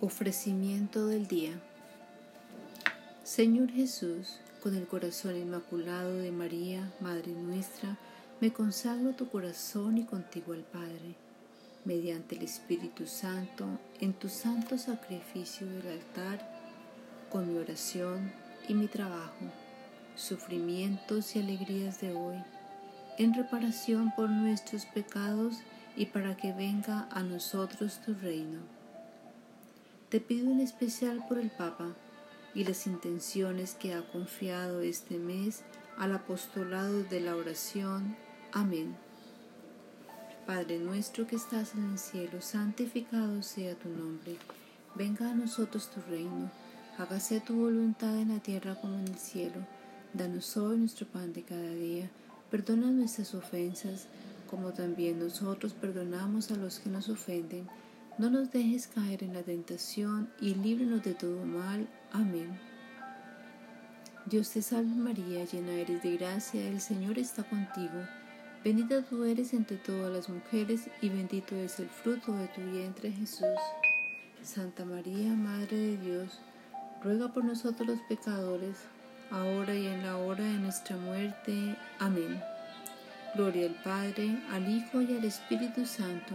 Ofrecimiento del día. Señor Jesús, con el corazón inmaculado de María, Madre nuestra, me consagro tu corazón y contigo al Padre, mediante el Espíritu Santo, en tu santo sacrificio del altar, con mi oración y mi trabajo, sufrimientos y alegrías de hoy, en reparación por nuestros pecados y para que venga a nosotros tu reino te pido en especial por el Papa y las intenciones que ha confiado este mes al apostolado de la oración. Amén. Padre nuestro que estás en el cielo, santificado sea tu nombre. Venga a nosotros tu reino. Hágase tu voluntad en la tierra como en el cielo. Danos hoy nuestro pan de cada día. Perdona nuestras ofensas, como también nosotros perdonamos a los que nos ofenden no nos dejes caer en la tentación y líbranos de todo mal. Amén. Dios te salve María, llena eres de gracia, el Señor está contigo. Bendita tú eres entre todas las mujeres y bendito es el fruto de tu vientre Jesús. Santa María, Madre de Dios, ruega por nosotros los pecadores, ahora y en la hora de nuestra muerte. Amén. Gloria al Padre, al Hijo y al Espíritu Santo